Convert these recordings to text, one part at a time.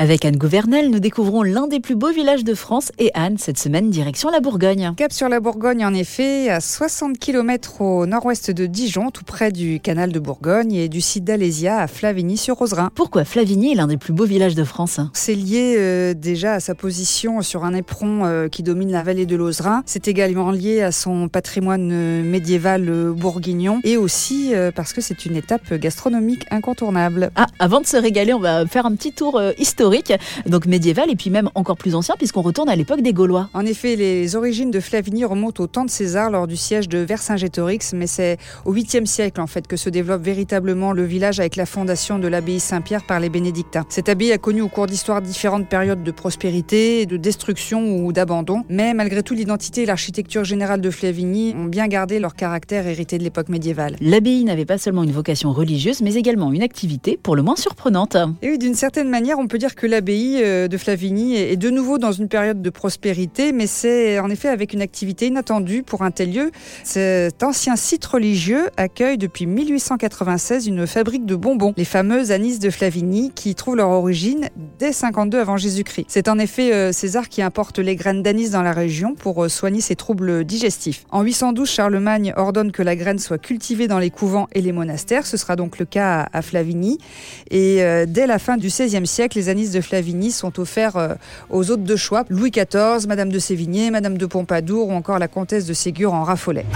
Avec Anne Gouvernel, nous découvrons l'un des plus beaux villages de France et Anne, cette semaine, direction la Bourgogne. Cap sur la Bourgogne, en effet, à 60 km au nord-ouest de Dijon, tout près du canal de Bourgogne et du site d'Alésia à Flavigny-sur-Roserin. Pourquoi Flavigny est l'un des plus beaux villages de France? C'est lié euh, déjà à sa position sur un éperon euh, qui domine la vallée de l'Oserin. C'est également lié à son patrimoine euh, médiéval bourguignon et aussi parce que c'est une étape gastronomique incontournable. Ah, avant de se régaler, on va faire un petit tour euh, historique, donc médiéval et puis même encore plus ancien, puisqu'on retourne à l'époque des Gaulois. En effet, les origines de Flavigny remontent au temps de César lors du siège de Vercingétorix, mais c'est au 8e siècle en fait que se développe véritablement le village avec la fondation de l'abbaye Saint-Pierre par les bénédictins. Cette abbaye a connu au cours d'histoire différentes périodes de prospérité, de destruction ou d'abandon, mais malgré tout l'identité et l'architecture générale de Flavigny ont bien gardé leur caractère hérité de l'époque médiévale. L'abbaye n'avait pas seulement une vocation religieuse, mais également une activité pour le moins surprenante. Et oui, d'une certaine manière, on peut dire que l'abbaye euh, de Flavigny est de nouveau dans une période de prospérité, mais c'est en effet avec une activité inattendue pour un tel lieu. Cet ancien site religieux accueille depuis 1896 une fabrique de bonbons, les fameuses anis de Flavigny, qui trouvent leur origine dès 52 avant Jésus-Christ. C'est en effet euh, César qui importe les graines d'anis dans la région pour euh, soigner ses troubles digestifs. En 812, Charlemagne ordonne que la graine soit cultivée dans les couvents et les monastères. Ce sera donc le cas à Flavigny. Et dès la fin du XVIe siècle, les de Flavigny sont offerts euh, aux hôtes de choix. Louis XIV, Madame de Sévigné, Madame de Pompadour ou encore la comtesse de Ségur en raffolait.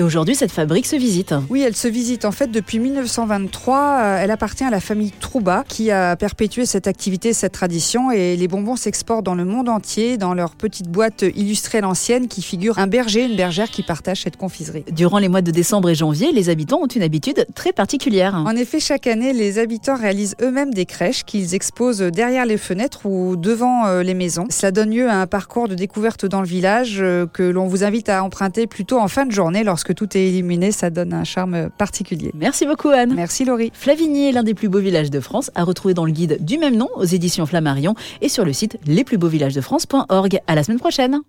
Et aujourd'hui, cette fabrique se visite. Oui, elle se visite en fait depuis 1923. Euh, Elle appartient à la famille Trouba qui a perpétué cette activité, cette tradition. Et les bonbons s'exportent dans le monde entier dans leur petite boîte illustrée à l'ancienne qui figure un berger, une bergère qui partagent cette confiserie. Durant les mois de décembre et janvier, les habitants ont une habitude très particulière. En effet, chaque année, les habitants réalisent eux-mêmes des crèches qu'ils exposent derrière les fenêtres ou devant euh, les maisons. Cela donne lieu à un parcours de découverte dans le village euh, que l'on vous invite à emprunter plutôt en fin de journée lorsque tout est illuminé. Ça donne un charme particulier. Merci beaucoup Anne. Merci Laurie. Flavigny est l'un des plus beaux villages de France, à retrouver dans le guide du même nom aux éditions Flammarion et sur le site lesplusbeauxvillagesdefrance.org. À la semaine prochaine.